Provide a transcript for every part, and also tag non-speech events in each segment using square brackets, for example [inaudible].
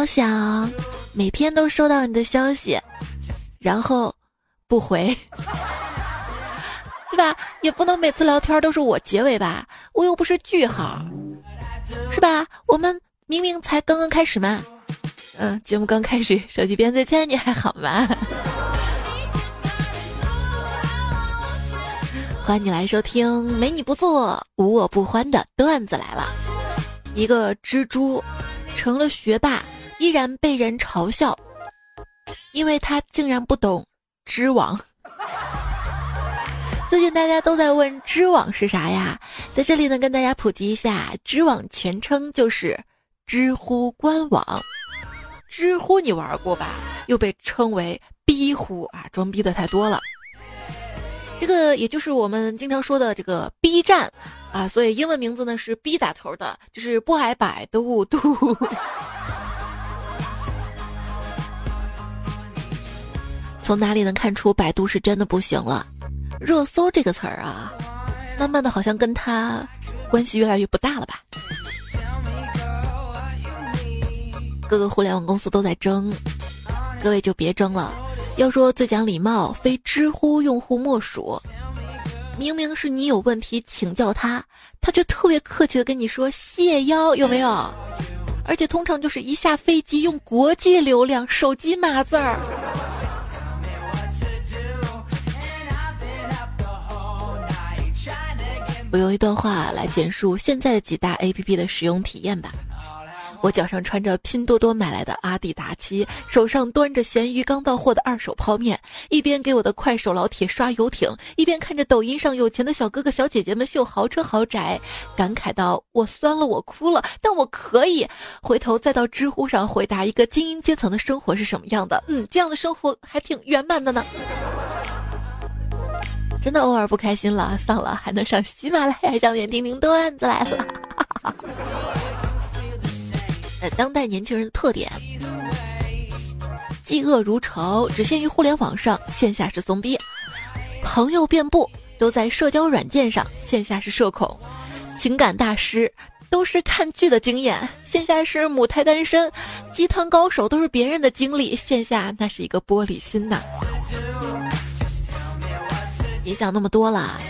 好想每天都收到你的消息，然后不回，[laughs] 对吧？也不能每次聊天都是我结尾吧？我又不是句号，是吧？我们明明才刚刚开始嘛。嗯，节目刚开始，手机边最亲爱你还好吗？[laughs] 欢迎你来收听“没你不做，无我不欢”的段子来了。一个蜘蛛成了学霸，依然被人嘲笑，因为他竟然不懂织网。最近大家都在问织网是啥呀？在这里呢，跟大家普及一下，织网全称就是知乎官网。知乎你玩过吧？又被称为逼乎啊，装逼的太多了。这个也就是我们经常说的这个 B 站啊，所以英文名字呢是 B 打头的，就是不挨百的五度。[laughs] 从哪里能看出百度是真的不行了？热搜这个词儿啊，慢慢的好像跟他关系越来越不大了吧？各个互联网公司都在争，各位就别争了。要说最讲礼貌，非知乎用户莫属。明明是你有问题请教他，他却特别客气的跟你说谢邀，有没有？而且通常就是一下飞机用国际流量手机码字儿。我用一段话来简述现在的几大 APP 的使用体验吧。我脚上穿着拼多多买来的阿迪达七，手上端着咸鱼刚到货的二手泡面，一边给我的快手老铁刷游艇，一边看着抖音上有钱的小哥哥小姐姐们秀豪车豪宅，感慨到我酸了，我哭了，但我可以回头再到知乎上回答一个精英阶层的生活是什么样的。嗯，这样的生活还挺圆满的呢。真的偶尔不开心了，丧了，还能上喜马拉雅上面听听段子来了。在 [laughs] 当代年轻人的特点，嫉恶如仇，只限于互联网上，线下是怂逼；朋友遍布，都在社交软件上，线下是社恐；情感大师都是看剧的经验，线下是母胎单身；鸡汤高手都是别人的经历，线下那是一个玻璃心呐。别想那么多了，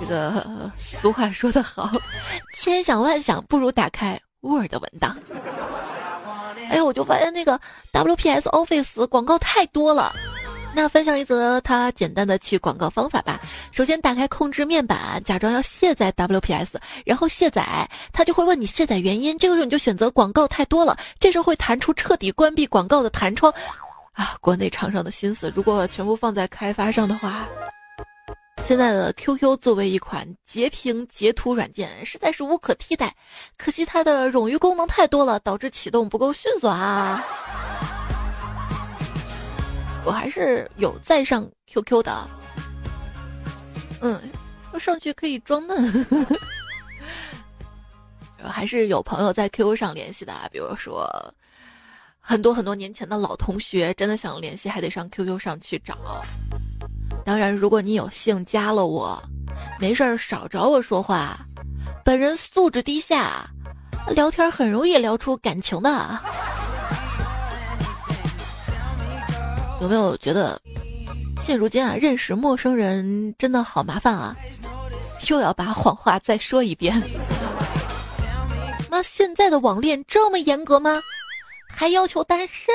这个 [laughs] 俗话说得好，千想万想不如打开。Word 文档，哎呀，我就发现那个 WPS Office 广告太多了。那分享一则它简单的去广告方法吧。首先打开控制面板，假装要卸载 WPS，然后卸载，它就会问你卸载原因。这个时候你就选择广告太多了，这时候会弹出彻底关闭广告的弹窗。啊，国内厂商的心思，如果全部放在开发上的话。现在的 QQ 作为一款截屏截图软件，实在是无可替代。可惜它的冗余功能太多了，导致启动不够迅速啊！我还是有在上 QQ 的，嗯，我上去可以装嫩。[laughs] 还是有朋友在 QQ 上联系的，比如说很多很多年前的老同学，真的想联系，还得上 QQ 上去找。当然，如果你有幸加了我，没事儿少找我说话。本人素质低下，聊天很容易聊出感情的。有没有觉得，现如今啊，认识陌生人真的好麻烦啊？又要把谎话再说一遍。那现在的网恋这么严格吗？还要求单身？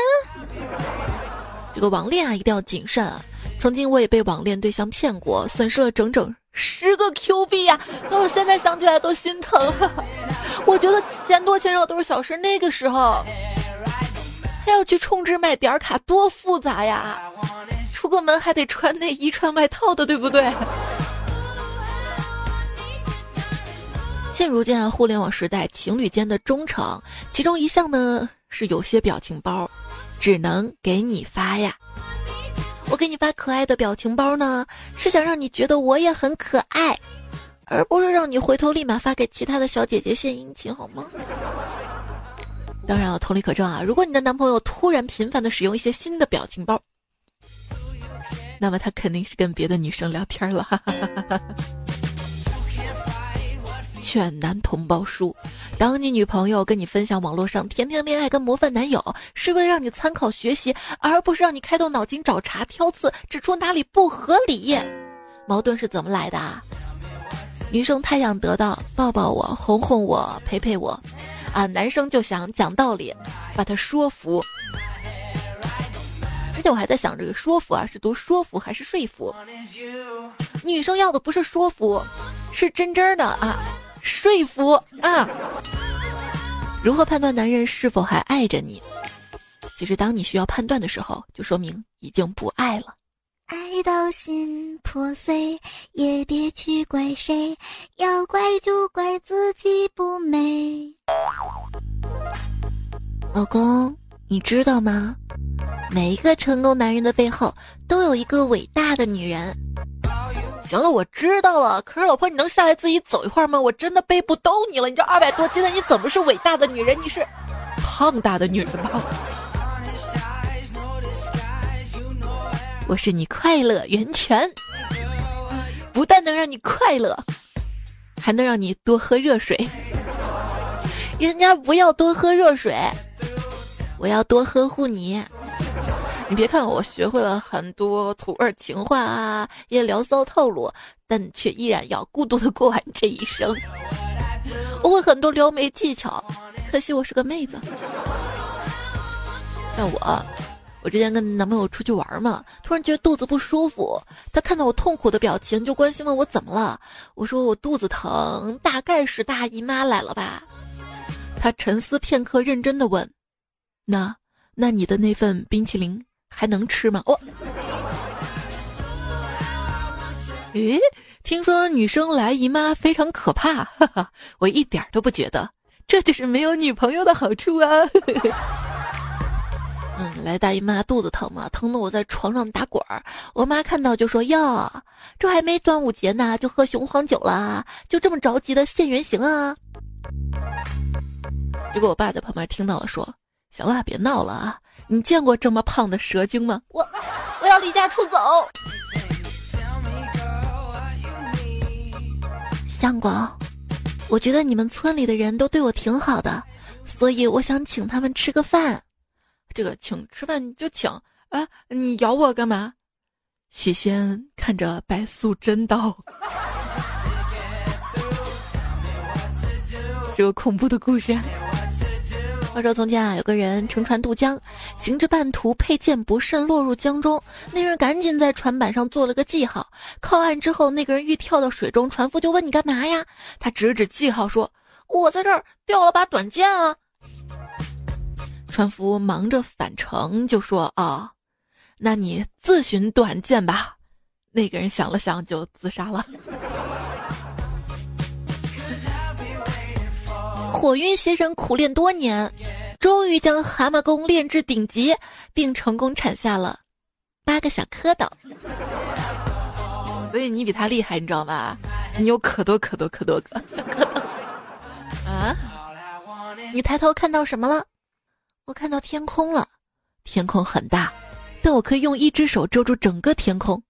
这个网恋啊，一定要谨慎啊。曾经我也被网恋对象骗过，损失了整整十个 Q 币呀！那我现在想起来都心疼。[laughs] 我觉得钱多钱少都是小事，那个时候还要去充值买点卡，多复杂呀！出个门还得穿内衣穿外套的，对不对？现如今啊，互联网时代，情侣间的忠诚，其中一项呢是有些表情包只能给你发呀。我给你发可爱的表情包呢，是想让你觉得我也很可爱，而不是让你回头立马发给其他的小姐姐献殷勤，好吗？当然了，同理可证啊，如果你的男朋友突然频繁的使用一些新的表情包，那么他肯定是跟别的女生聊天了。劝男同胞书：当你女朋友跟你分享网络上甜甜恋爱跟模范男友，是为了让你参考学习，而不是让你开动脑筋找茬挑刺，指出哪里不合理。矛盾是怎么来的？女生太想得到抱抱我、哄哄我、陪陪我，啊，男生就想讲道理，把他说服。之前我还在想，这个说服啊，是读说服还是说服？女生要的不是说服，是真真的啊，说服啊。如何判断男人是否还爱着你？其实，当你需要判断的时候，就说明已经不爱了。爱到心破碎，也别去怪谁，要怪就怪自己不美。老公，你知道吗？每一个成功男人的背后，都有一个伟大的女人。行了，我知道了。可是老婆，你能下来自己走一会儿吗？我真的背不动你了。你这二百多斤的，你怎么是伟大的女人？你是胖大的女人吧？我是你快乐源泉，不但能让你快乐，还能让你多喝热水。人家不要多喝热水，我要多呵护你。你别看我学会了很多土味情话啊，也聊骚套路，但却依然要孤独的过完这一生。我会很多撩妹技巧，可惜我是个妹子。像我，我之前跟男朋友出去玩嘛，突然觉得肚子不舒服，他看到我痛苦的表情，就关心问我怎么了。我说我肚子疼，大概是大姨妈来了吧。他沉思片刻，认真的问：“那那你的那份冰淇淋？”还能吃吗？我，[laughs] 诶，听说女生来姨妈非常可怕，哈哈，我一点都不觉得，这就是没有女朋友的好处啊。[laughs] 嗯，来大姨妈肚子疼嘛，疼得我在床上打滚儿。我妈看到就说：“哟，这还没端午节呢，就喝雄黄酒了，就这么着急的现原形啊？”结果我爸在旁边听到了，说：“行了，别闹了啊。”你见过这么胖的蛇精吗？我我要离家出走。相公，我觉得你们村里的人都对我挺好的，所以我想请他们吃个饭。这个请吃饭就请啊！你咬我干嘛？许仙看着白素贞道：“这个恐怖的故事。”话说从前啊，有个人乘船渡江，行至半途佩剑不慎落入江中，那人赶紧在船板上做了个记号。靠岸之后，那个人欲跳到水中，船夫就问你干嘛呀？他指指记号说：“我在这儿掉了把短剑啊。”船夫忙着返程，就说：“啊，那你自寻短见吧。”那个人想了想，就自杀了。火云邪神苦练多年，终于将蛤蟆功练至顶级，并成功产下了八个小蝌蚪。所以你比他厉害，你知道吧？你有可多可多可多个小蝌蚪啊！你抬头看到什么了？我看到天空了，天空很大，但我可以用一只手遮住整个天空。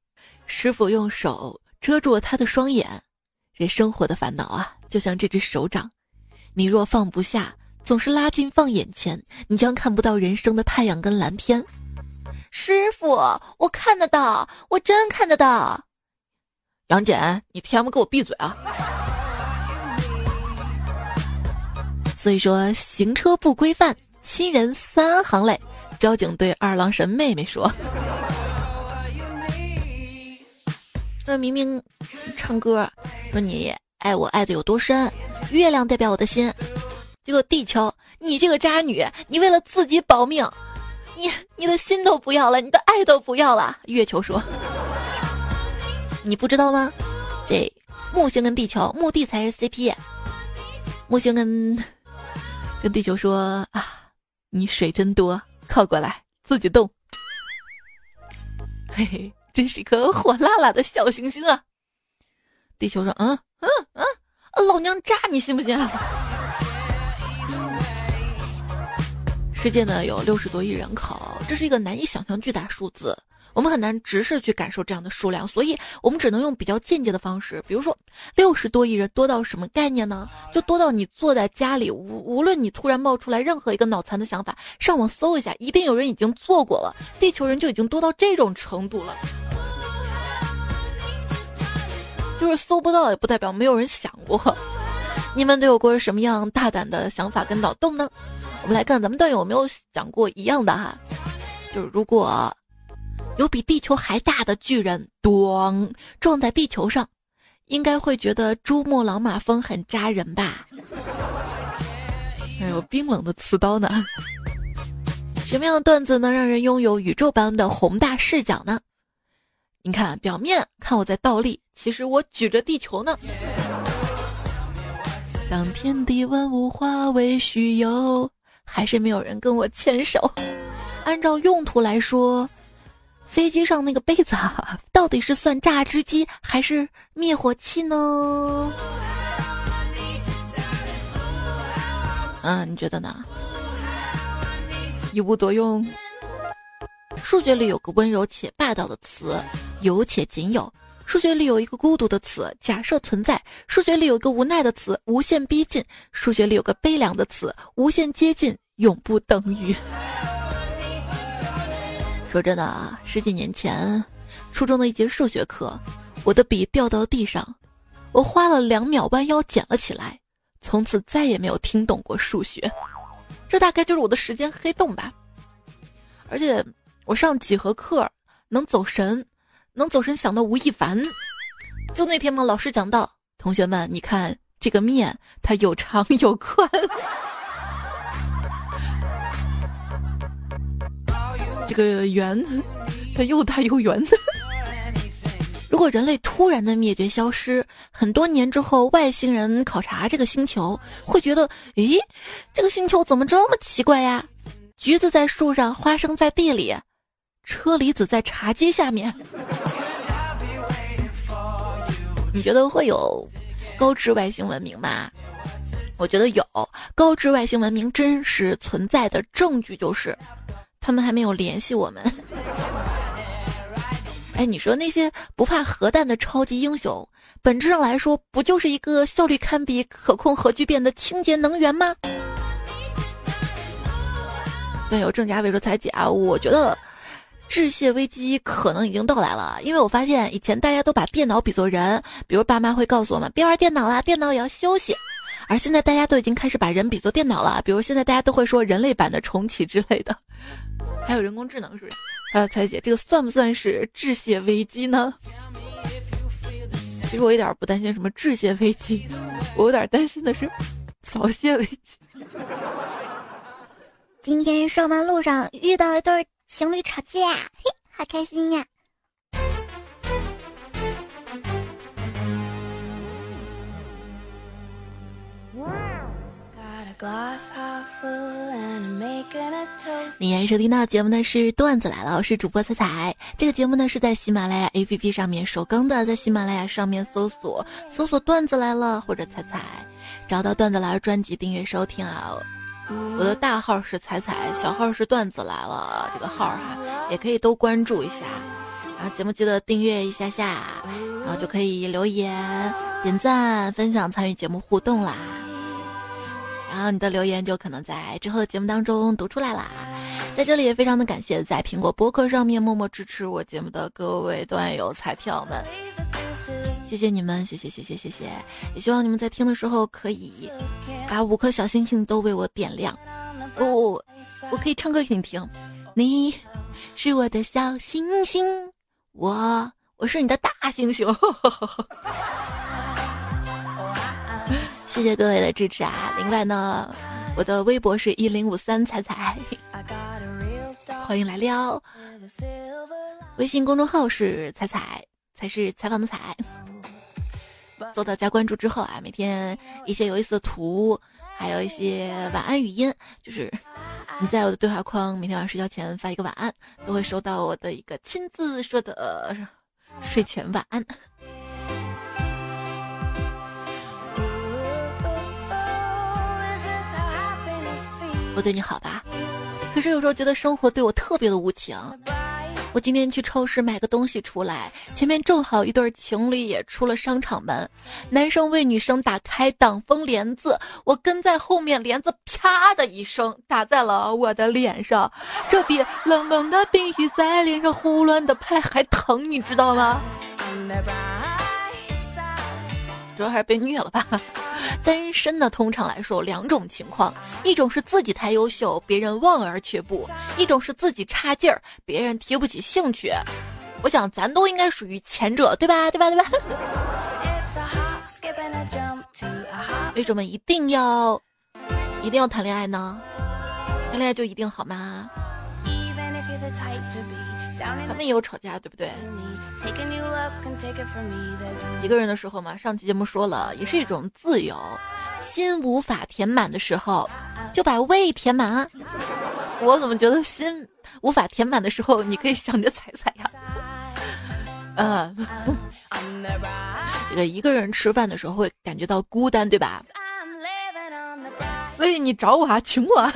师傅用手遮住了他的双眼。这生活的烦恼啊，就像这只手掌。你若放不下，总是拉近放眼前，你将看不到人生的太阳跟蓝天。师傅，我看得到，我真看得到。杨戬，你 TM 给我闭嘴啊！所以说，行车不规范，亲人三行泪。交警对二郎神妹妹说：“那明明唱歌，说你。”爱我爱的有多深？月亮代表我的心，结果地球，你这个渣女，你为了自己保命，你你的心都不要了，你的爱都不要了。月球说：“你不知道吗？这木星跟地球，墓地才是 CP。木星跟跟地球说啊，你水真多，靠过来，自己动。嘿嘿，真是一颗火辣辣的小行星啊！地球说：嗯。”老娘扎你信不信？[laughs] 世界呢有六十多亿人口，这是一个难以想象巨大数字。我们很难直视去感受这样的数量，所以我们只能用比较间接的方式，比如说六十多亿人多到什么概念呢？就多到你坐在家里，无无论你突然冒出来任何一个脑残的想法，上网搜一下，一定有人已经做过了。地球人就已经多到这种程度了，就是搜不到也不代表没有人想过。你们都有过什么样大胆的想法跟脑洞呢？我们来看咱们段友有没有想过一样的哈，就是如果。有比地球还大的巨人，咣撞在地球上，应该会觉得珠穆朗玛峰很扎人吧？还有冰冷的刺刀呢？[laughs] 什么样的段子能让人拥有宇宙般的宏大视角呢？你看，表面看我在倒立，其实我举着地球呢。当天地万物化为虚有，还是没有人跟我牵手。按照用途来说。飞机上那个杯子啊，到底是算榨汁机还是灭火器呢？嗯，你觉得呢？一物多用。数学里有个温柔且霸道的词，有且仅有；数学里有一个孤独的词，假设存在；数学里有个无奈的词，无限逼近；数学里有个悲凉的词，无限接近，永不等于。说真的啊，十几年前，初中的一节数学课，我的笔掉到地上，我花了两秒弯腰捡了起来，从此再也没有听懂过数学。这大概就是我的时间黑洞吧。而且我上几何课能走神，能走神想到吴亦凡。就那天嘛，老师讲到，同学们，你看这个面，它有长有宽。这个圆，它又大又圆。如果人类突然的灭绝消失，很多年之后，外星人考察这个星球，会觉得，咦，这个星球怎么这么奇怪呀？橘子在树上，花生在地里，车厘子在茶几下面。你觉得会有高智外星文明吗？我觉得有高智外星文明真实存在的证据就是。他们还没有联系我们。[laughs] 哎，你说那些不怕核弹的超级英雄，本质上来说，不就是一个效率堪比可控核聚变的清洁能源吗？对，有郑家伟说彩姐啊，我觉得致谢危机可能已经到来了，因为我发现以前大家都把电脑比作人，比如爸妈会告诉我们别玩电脑了，电脑也要休息，而现在大家都已经开始把人比作电脑了，比如现在大家都会说人类版的重启之类的。还有人工智能是不是？还有彩姐，这个算不算是致谢危机呢？其实我一点不担心什么致谢危机，我有点担心的是早泄危机。今天上班路上遇到一对情侣吵架，嘿，好开心呀！你现在收听到节目呢是段子来了，我是主播彩彩。这个节目呢是在喜马拉雅 APP 上面首更的，在喜马拉雅上面搜索搜索段子来了或者彩彩，找到段子来了专辑订阅收听啊。我的大号是彩彩，小号是段子来了这个号哈，也可以都关注一下。然后节目记得订阅一下下，然后就可以留言、点赞、分享、参与节目互动啦。然后你的留言就可能在之后的节目当中读出来啦。在这里也非常的感谢在苹果播客上面默默支持我节目的各位段友彩票们，谢谢你们，谢谢谢谢谢谢。也希望你们在听的时候可以把五颗小星星都为我点亮。不我可以唱歌给你听。你是我的小星星，我我是你的大星星。[laughs] 谢谢各位的支持啊！另外呢，我的微博是一零五三彩彩，欢迎来撩。微信公众号是彩彩，才是采访的采。搜到加关注之后啊，每天一些有意思的图，还有一些晚安语音，就是你在我的对话框每天晚上睡觉前发一个晚安，都会收到我的一个亲自说的睡前晚安。[laughs] 我对你好吧，可是有时候觉得生活对我特别的无情。我今天去超市买个东西出来，前面正好一对情侣也出了商场门，男生为女生打开挡风帘子，我跟在后面，帘子啪的一声打在了我的脸上，这比冷冷的冰雨在脸上胡乱的拍还疼，你知道吗？主要还是被虐了吧。单身呢，通常来说有两种情况，一种是自己太优秀，别人望而却步；一种是自己差劲儿，别人提不起兴趣。我想咱都应该属于前者，对吧？对吧？对吧？为什么一定要一定要谈恋爱呢？谈恋爱就一定好吗？他们也有吵架，对不对？一个人的时候嘛，上期节目说了，也是一种自由。心无法填满的时候，就把胃填满。我怎么觉得心无法填满的时候，你可以想着踩踩呀？[laughs] 嗯，[laughs] 这个一个人吃饭的时候会感觉到孤单，对吧？所以你找我啊，请我。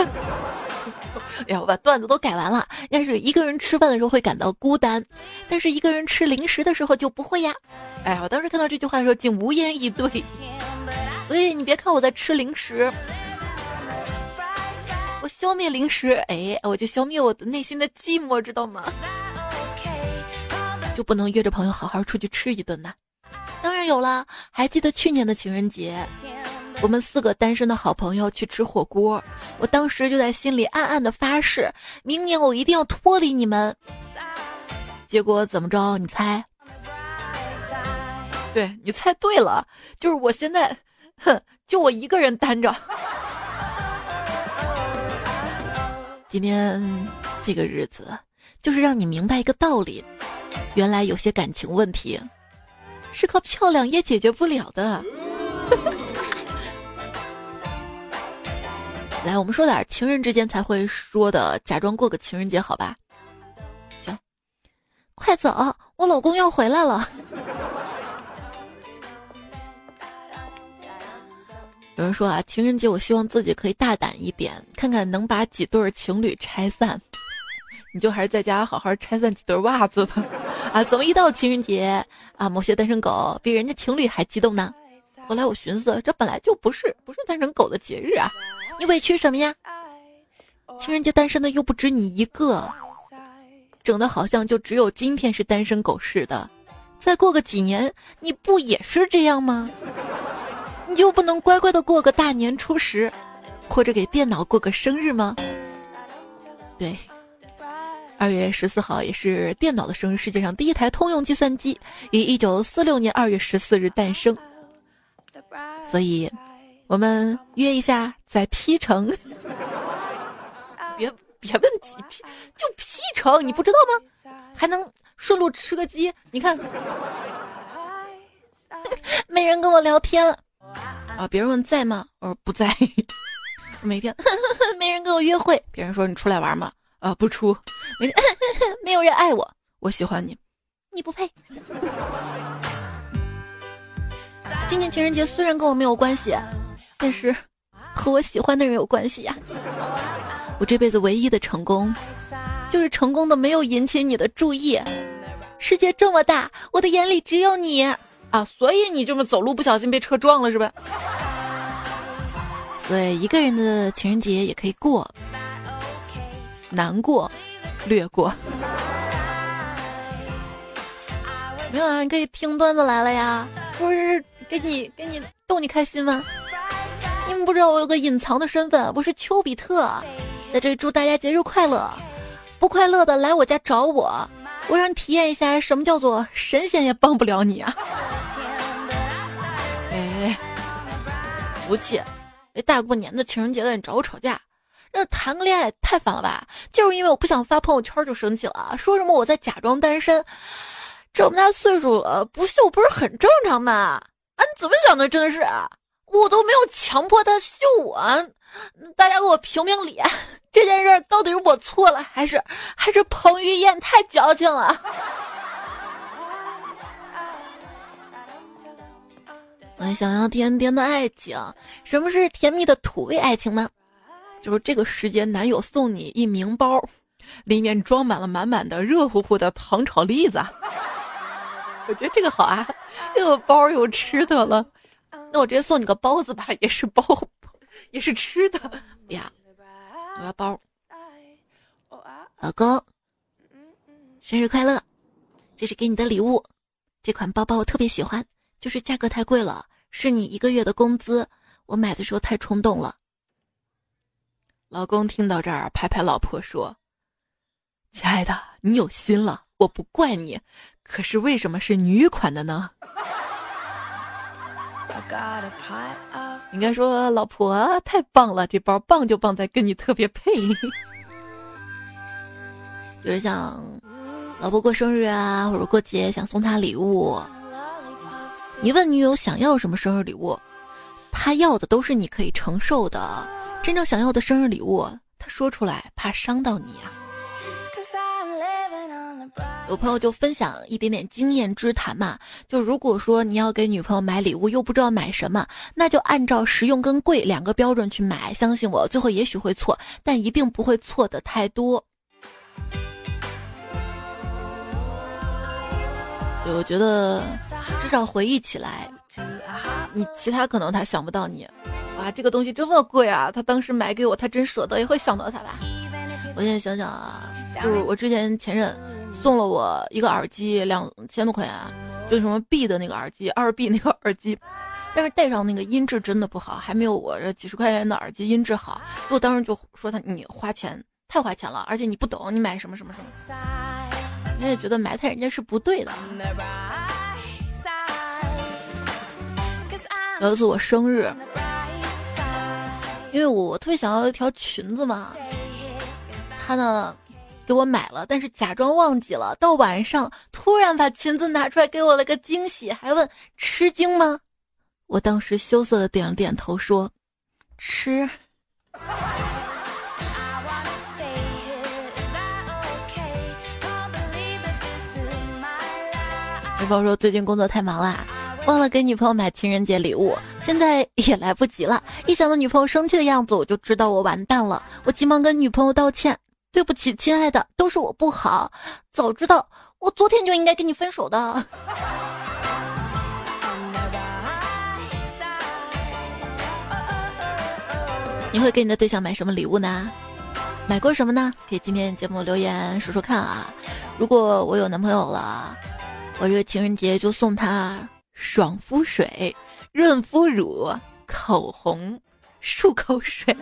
哎呀，我把段子都改完了。要是一个人吃饭的时候会感到孤单，但是一个人吃零食的时候就不会呀。哎呀，我当时看到这句话的时候竟无言以对。所以你别看我在吃零食，我消灭零食，哎，我就消灭我的内心的寂寞，知道吗？就不能约着朋友好好出去吃一顿呐？当然有了，还记得去年的情人节？我们四个单身的好朋友去吃火锅，我当时就在心里暗暗的发誓，明年我一定要脱离你们。结果怎么着？你猜？对你猜对了，就是我现在，哼，就我一个人单着。今天这个日子，就是让你明白一个道理：原来有些感情问题，是靠漂亮也解决不了的。来，我们说点情人之间才会说的，假装过个情人节，好吧？行，快走，我老公要回来了。有人说啊，情人节我希望自己可以大胆一点，看看能把几对情侣拆散。你就还是在家好好拆散几对袜子吧。啊，怎么一到情人节啊，某些单身狗比人家情侣还激动呢？后来我寻思，这本来就不是不是单身狗的节日啊。你委屈什么呀？情人节单身的又不止你一个，整的好像就只有今天是单身狗似的。再过个几年，你不也是这样吗？你就不能乖乖的过个大年初十，或者给电脑过个生日吗？对，二月十四号也是电脑的生日，世界上第一台通用计算机于一九四六年二月十四日诞生，所以。我们约一下在 P 城，别别问几 P，就 P 城，你不知道吗？还能顺路吃个鸡，你看，[laughs] 没人跟我聊天啊！别人问在吗？我说不在。[laughs] 每天 [laughs] 没人跟我约会，别人说你出来玩吗？啊，不出。每天没有人爱我，我喜欢你，你不配。今年情人节虽然跟我没有关系。但是，和我喜欢的人有关系呀。我这辈子唯一的成功，就是成功的没有引起你的注意。世界这么大，我的眼里只有你啊！所以你这么走路不小心被车撞了是吧？所以一个人的情人节也可以过，难过，略过。没有啊，你可以听段子来了呀，不是给你给你逗你开心吗？你们不知道我有个隐藏的身份，我是丘比特，在这里祝大家节日快乐。不快乐的来我家找我，我让你体验一下什么叫做神仙也帮不了你啊！哎，服气！这大过年的情人节的你找我吵架，那谈个恋爱太烦了吧？就是因为我不想发朋友圈就生气了，说什么我在假装单身，这么大岁数了不秀不是很正常吗？啊，你怎么想的？真的是。我都没有强迫他秀我，大家给我评评理，这件事到底是我错了，还是还是彭于晏太矫情了？[laughs] 我想要甜甜的爱情，什么是甜蜜的土味爱情呢？就是这个时间，男友送你一名包，里面装满了满满的热乎乎的糖炒栗子。我觉得这个好啊，又有包有吃的了。那我直接送你个包子吧，也是包，[laughs] 也是吃的呀。我要包，老公，生日快乐！这是给你的礼物，这款包包我特别喜欢，就是价格太贵了，是你一个月的工资，我买的时候太冲动了。老公听到这儿，拍拍老婆说：“亲爱的，你有心了，我不怪你。可是为什么是女款的呢？”应该说，老婆太棒了，这包棒就棒在跟你特别配。就是像老婆过生日啊，或者过节想送她礼物，你问女友想要什么生日礼物，她要的都是你可以承受的。真正想要的生日礼物，她说出来怕伤到你啊。有朋友就分享一点点经验之谈嘛，就如果说你要给女朋友买礼物又不知道买什么，那就按照实用跟贵两个标准去买。相信我，最后也许会错，但一定不会错的太多。对，我觉得至少回忆起来，你其他可能他想不到你，哇，这个东西这么贵啊！他当时买给我，他真舍得，也会想到他吧？我现在想想啊，就是我之前前任。送了我一个耳机，两千多块钱，就什么 B 的那个耳机，二 B 那个耳机，但是戴上那个音质真的不好，还没有我这几十块钱的耳机音质好。就我当时就说他，你花钱太花钱了，而且你不懂，你买什么什么什么，我也觉得埋汰人家是不对的。有一次我生日，因为我我特别想要一条裙子嘛，他呢。给我买了，但是假装忘记了。到晚上突然把裙子拿出来给我了个惊喜，还问吃惊吗？我当时羞涩的点了点头，说吃。女朋友说最近工作太忙了，忘了给女朋友买情人节礼物，现在也来不及了。一想到女朋友生气的样子，我就知道我完蛋了。我急忙跟女朋友道歉。对不起，亲爱的，都是我不好。早知道我昨天就应该跟你分手的。[laughs] 你会给你的对象买什么礼物呢？买过什么呢？可以今天节目留言说说看啊。如果我有男朋友了，我这个情人节就送他爽肤水、润肤乳、口红、漱口水。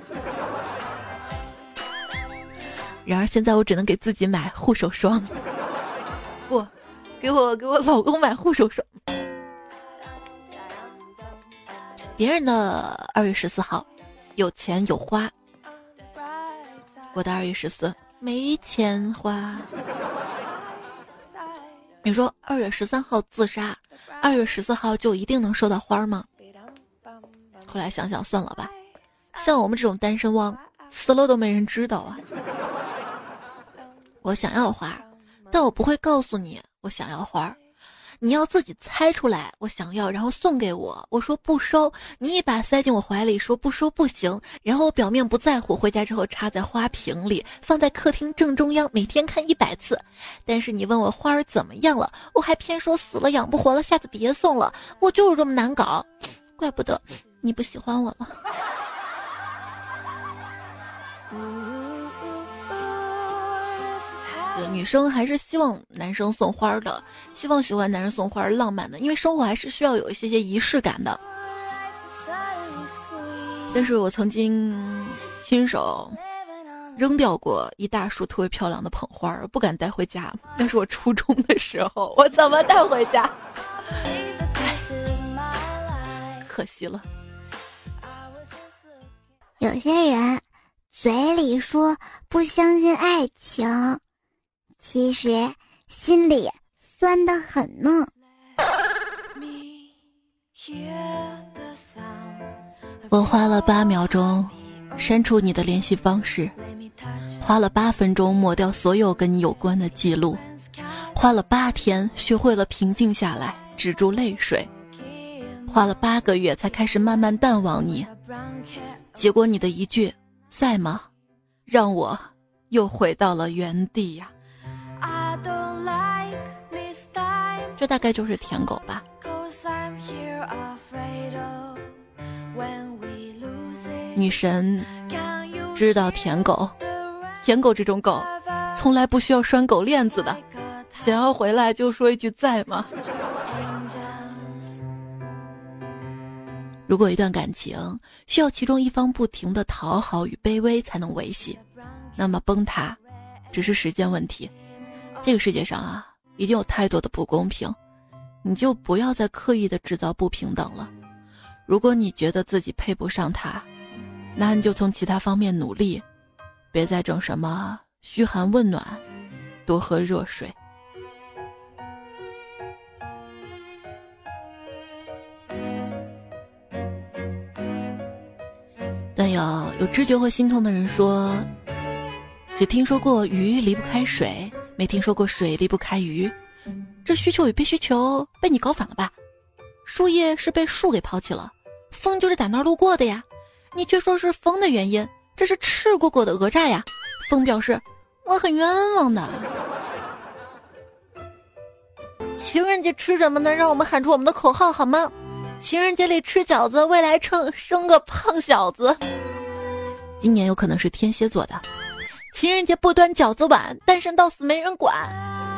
然而现在我只能给自己买护手霜，不，给我给我老公买护手霜。别人的二月十四号，有钱有花，我的二月十四没钱花。你说二月十三号自杀，二月十四号就一定能收到花吗？后来想想算了吧，像我们这种单身汪，死了都没人知道啊。我想要花儿，但我不会告诉你我想要花儿，你要自己猜出来我想要，然后送给我。我说不收，你一把塞进我怀里，说不收不行。然后我表面不在乎，回家之后插在花瓶里，放在客厅正中央，每天看一百次。但是你问我花儿怎么样了，我还偏说死了养不活了，下次别送了。我就是这么难搞，怪不得你不喜欢我了。[laughs] 女生还是希望男生送花的，希望喜欢男人送花浪漫的，因为生活还是需要有一些些仪式感的。但是我曾经亲手扔掉过一大束特别漂亮的捧花，不敢带回家。那是我初中的时候，我怎么带回家？可惜了。有些人嘴里说不相信爱情。其实心里酸的很呢。我花了八秒钟删除你的联系方式，花了八分钟抹掉所有跟你有关的记录，花了八天学会了平静下来，止住泪水，花了八个月才开始慢慢淡忘你。结果你的一句在吗？让我又回到了原地呀。这大概就是舔狗吧。女神知道舔狗，舔狗这种狗从来不需要拴狗链子的，想要回来就说一句在吗？如果一段感情需要其中一方不停的讨好与卑微才能维系，那么崩塌只是时间问题。这个世界上啊，已经有太多的不公平，你就不要再刻意的制造不平等了。如果你觉得自己配不上他，那你就从其他方面努力，别再整什么嘘寒问暖，多喝热水。但有有知觉或心痛的人说，只听说过鱼离不开水，没听说过水离不开鱼。这需求与被需求被你搞反了吧？树叶是被树给抛弃了，风就是在那儿路过的呀。你却说是风的原因，这是赤果果的讹诈呀。风表示我很冤枉的。情人节吃什么呢？让我们喊出我们的口号好吗？情人节里吃饺子，未来称生个胖小子。今年有可能是天蝎座的。情人节不端饺子碗，单身到死没人管，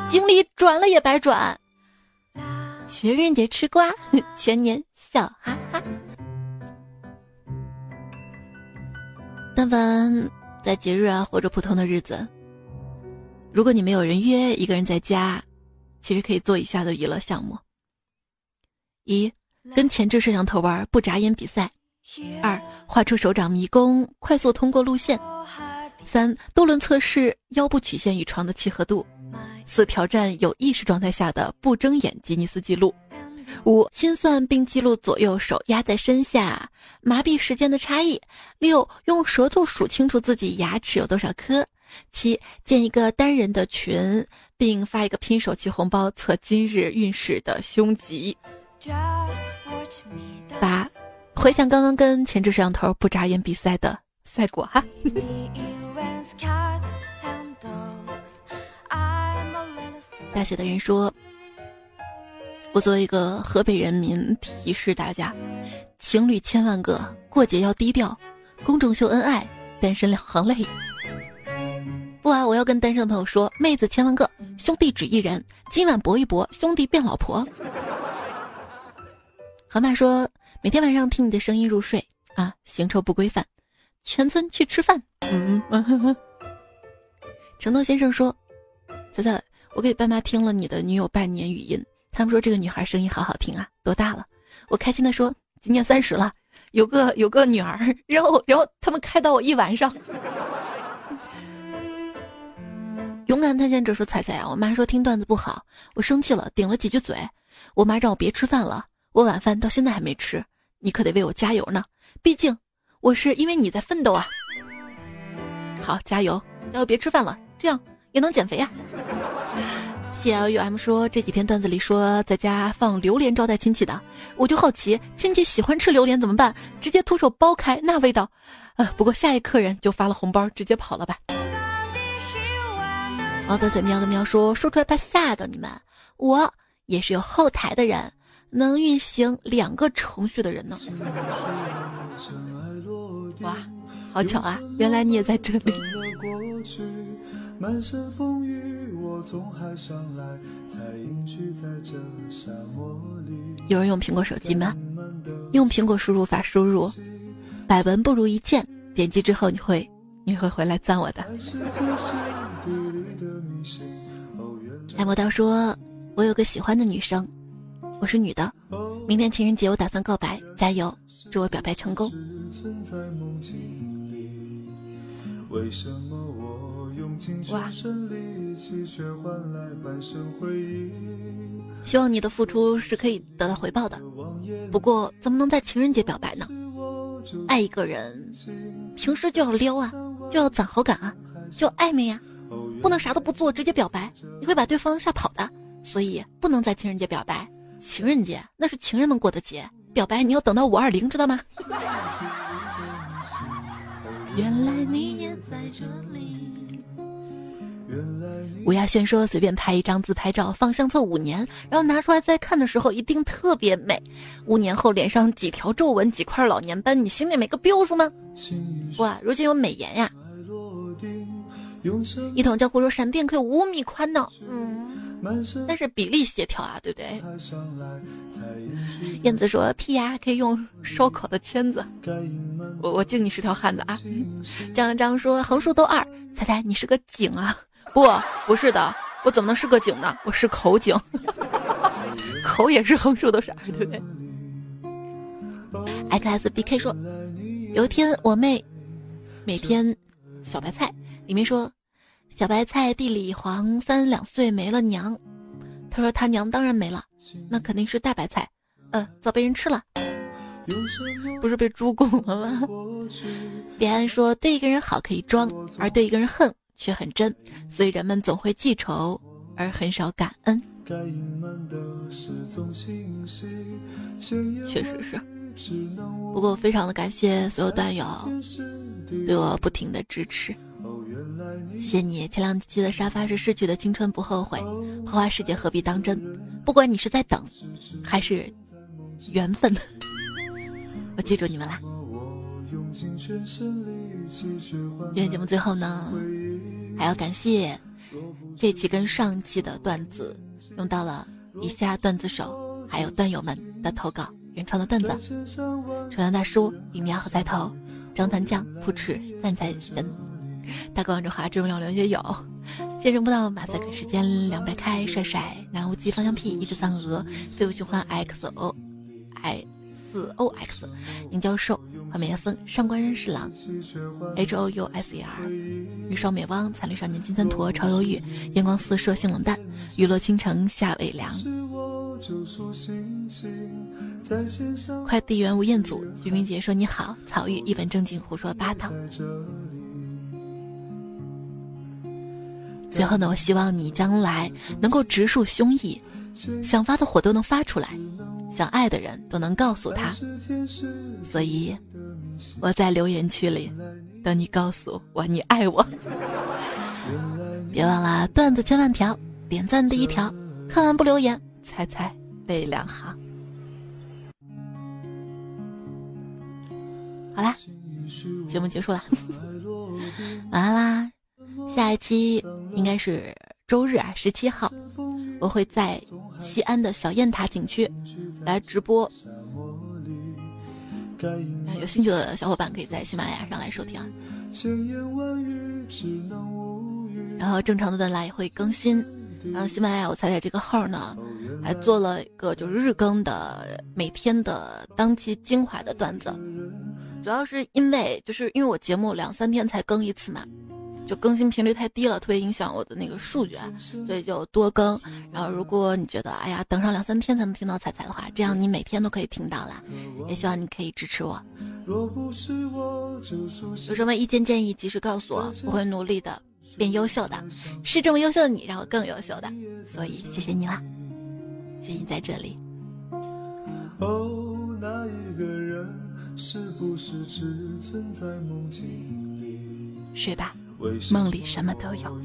经历转了也白转。情人节吃瓜，[laughs] 全年笑哈哈。但凡在节日啊或者普通的日子，如果你没有人约，一个人在家，其实可以做以下的娱乐项目：一。跟前置摄像头玩不眨眼比赛，二画出手掌迷宫，快速通过路线，三多轮测试腰部曲线与床的契合度，四挑战有意识状态下的不睁眼吉尼斯纪录，五心算并记录左右手压在身下麻痹时间的差异，六用舌头数清楚自己牙齿有多少颗，七建一个单人的群并发一个拼手气红包测今日运势的凶吉。八，回想刚刚跟前置摄像头不眨眼比赛的赛果哈。[laughs] 大写的人说：“我作为一个河北人民，提示大家，情侣千万个，过节要低调，公众秀恩爱，单身两行泪。”不啊，我要跟单身的朋友说，妹子千万个，兄弟只一人，今晚搏一搏，兄弟变老婆。河马说：“每天晚上听你的声音入睡啊，行车不规范，全村去吃饭。”嗯，[laughs] 承诺先生说：“仔仔，我给爸妈听了你的女友半年语音，他们说这个女孩声音好好听啊，多大了？”我开心的说：“今年三十了，有个有个女儿。”然后然后他们开导我一晚上。勇敢探险者说：“彩彩啊，我妈说听段子不好，我生气了，顶了几句嘴，我妈让我别吃饭了。”我晚饭到现在还没吃，你可得为我加油呢。毕竟我是因为你在奋斗啊。好，加油，加油，别吃饭了，这样也能减肥呀。P L U M 说这几天段子里说在家放榴莲招待亲戚的，我就好奇亲戚喜欢吃榴莲怎么办？直接徒手剥开那味道。呃，不过下一客人就发了红包直接跑了吧。猫仔嘴喵的喵说说出来怕吓到你们，我也是有后台的人。能运行两个程序的人呢？哇，好巧啊！原来你也在这里。有人用苹果手机吗？用苹果输入法输入“百闻不如一见”，点击之后你会你会回来赞我的。爱魔刀说：“我有个喜欢的女生。”我是女的，明天情人节我打算告白，加油，祝我表白成功。哇！希望你的付出是可以得到回报的，不过怎么能在情人节表白呢？爱一个人，平时就要撩啊，就要攒好感啊，就要暧昧呀，不能啥都不做直接表白，你会把对方吓跑的，所以不能在情人节表白。情人节那是情人们过的节，表白你要等到五二零，知道吗？[laughs] 原来你也在这里。吴亚轩说：“随便拍一张自拍照放相册五年，然后拿出来再看的时候，一定特别美。五年后脸上几条皱纹、几块老年斑，你心里没个标数吗？”哇，如今有美颜呀！一统江湖说：“闪电可以五米宽呢。”嗯，但是比例协调啊，对不对？燕子说：“剔牙可以用烧烤的签子。”我我敬你是条汉子啊！张张说：“横竖都二。”猜猜你是个井啊？不，不是的，我怎么能是个井呢？我是口井，口也是横竖都是二，对不对？X B K 说，有一天我妹每天小白菜里面说，小白菜地里黄，三两岁没了娘。他说他娘当然没了，那肯定是大白菜，呃，早被人吃了，不是被猪拱了吗？别安说，对一个人好可以装，而对一个人恨。却很真，所以人们总会记仇，而很少感恩。确实是，不过非常的感谢所有段友对我不停的支持，谢谢你。前两期的沙发是逝去的青春不后悔，花花世界何必当真？不管你是在等，还是缘分，[laughs] 我记住你们啦。今天节目最后呢？还要感谢这期跟上期的段子用到了以下段子手，还有段友们的投稿原创的段子：手亮大叔、一苗和在头、张团酱、扑哧、赞财神、大哥王中华、知名刘学友、先生不到马赛克时间、凉白开、帅帅、南无极方向屁、一只三鹅、废物循环 X O I。四 O X，宁教授，画面僧，上官人侍郎，H O U S E R，日烧美汪，残绿少年金三坨，超忧郁，阳光四射性冷淡，雨落倾城夏未凉。快递员吴彦祖，徐明杰说你好，曹玉一本正经胡说八道。最后呢，我希望你将来能够直抒胸臆，想发的火都能发出来。想爱的人都能告诉他，所以我在留言区里等你告诉我你爱我。[laughs] 别忘了段子千万条，点赞第一条，看完不留言，猜猜背两行。好啦，节目结束了，[laughs] 晚安啦。下一期应该是周日啊，十七号，我会在西安的小雁塔景区。来直播，有兴趣的小伙伴可以在喜马拉雅上来收听啊。然后正常的段来也会更新。然后喜马拉雅我猜猜这个号呢，还做了一个就是日更的每天的当期精华的段子。主要是因为就是因为我节目两三天才更一次嘛。就更新频率太低了，特别影响我的那个数据，所以就多更。然后，如果你觉得哎呀，等上两三天才能听到彩彩的话，这样你每天都可以听到啦。也希望你可以支持我。有什么意见建议，及时告诉我，我会努力的变优秀的。是这么优秀的你，让我更优秀的，所以谢谢你啦，谢谢你在这里。哦，那一个人是不是只存在梦境里？睡吧。梦里什么都有。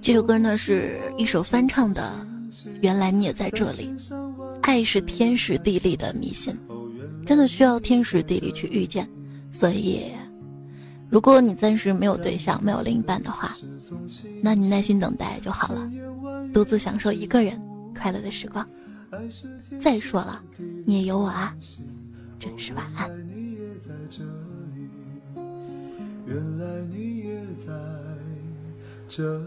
这首歌呢是一首翻唱的，原来你也在这里。爱是天时地利的迷信，真的需要天时地利去遇见。所以，如果你暂时没有对象、没有另一半的话，那你耐心等待就好了，独自享受一个人快乐的时光。再说了，你也有我啊，真是晚安。原来你也在这